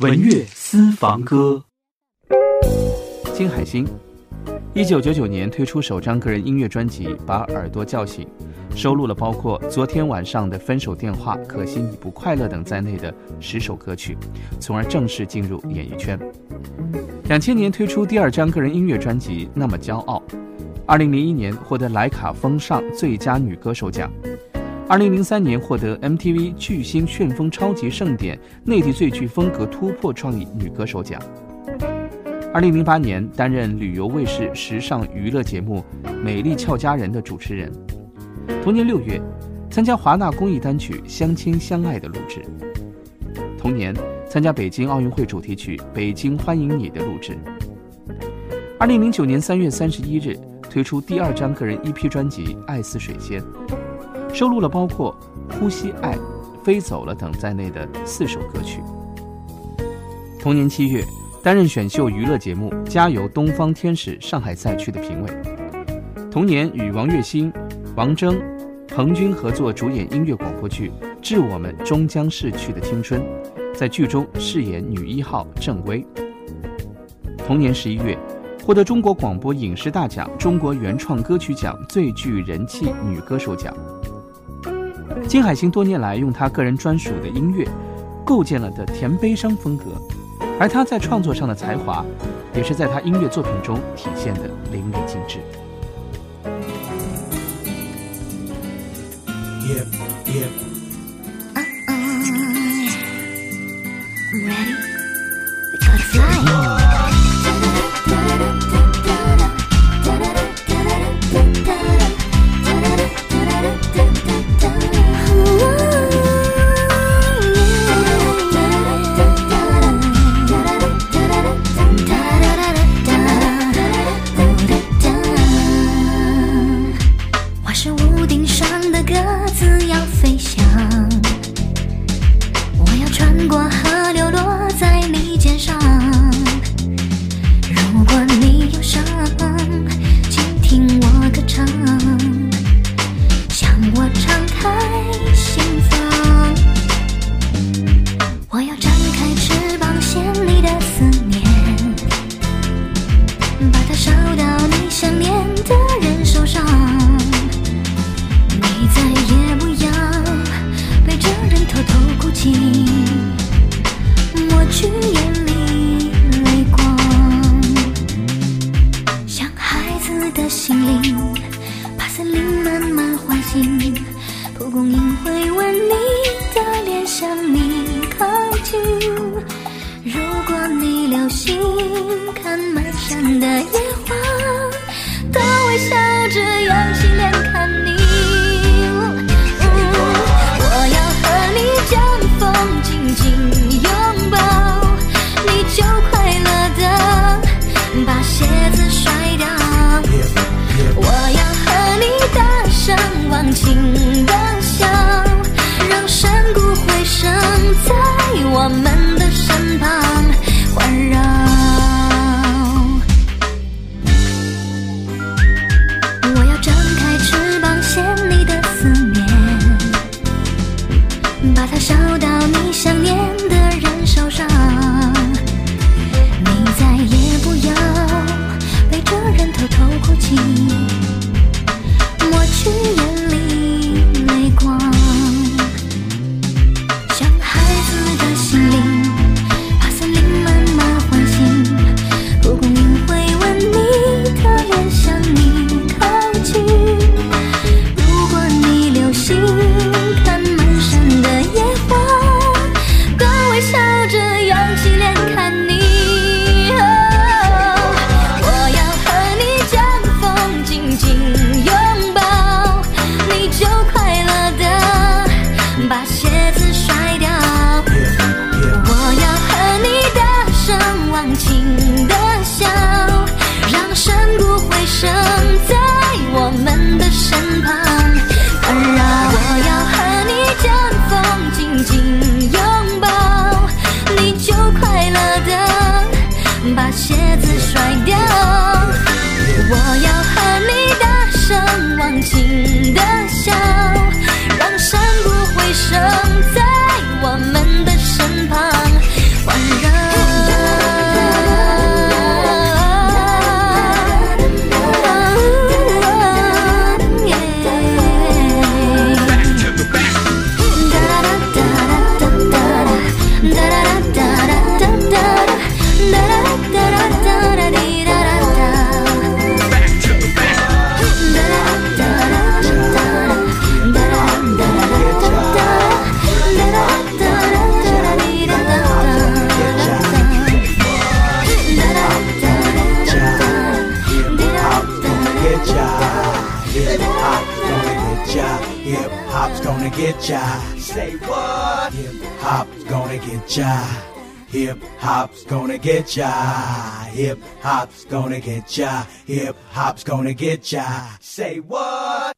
文乐私房歌。金海心，一九九九年推出首张个人音乐专辑《把耳朵叫醒》，收录了包括《昨天晚上的分手电话》《可惜你不快乐》等在内的十首歌曲，从而正式进入演艺圈。两千年推出第二张个人音乐专辑《那么骄傲》，二零零一年获得莱卡风尚最佳女歌手奖。二零零三年获得 MTV 巨星旋风超级盛典内地最具风格突破创意女歌手奖。二零零八年担任旅游卫视时尚娱乐节目《美丽俏佳人》的主持人。同年六月，参加华纳公益单曲《相亲相爱》的录制。同年，参加北京奥运会主题曲《北京欢迎你》的录制。二零零九年三月三十一日，推出第二张个人 EP 专辑《爱似水仙》。收录了包括《呼吸爱》《飞走了》等在内的四首歌曲。同年七月，担任选秀娱乐节目《加油东方天使》上海赛区的评委。同年，与王栎鑫、王铮、彭军合作主演音乐广播剧《致我们终将逝去的青春》，在剧中饰演女一号郑薇。同年十一月，获得中国广播影视大奖中国原创歌曲奖最具人气女歌手奖。金海心多年来用他个人专属的音乐，构建了的甜悲伤风格，而他在创作上的才华，也是在他音乐作品中体现的淋漓尽致。the 把它烧到你想念的人手上。你再也不要背着人偷偷哭泣。自摔。Hip hop's gonna get ya. Say what? Hip hop's gonna get ya. Hip hop's gonna get ya. Hip hop's gonna get ya. Hip hop's gonna get ya. Say what?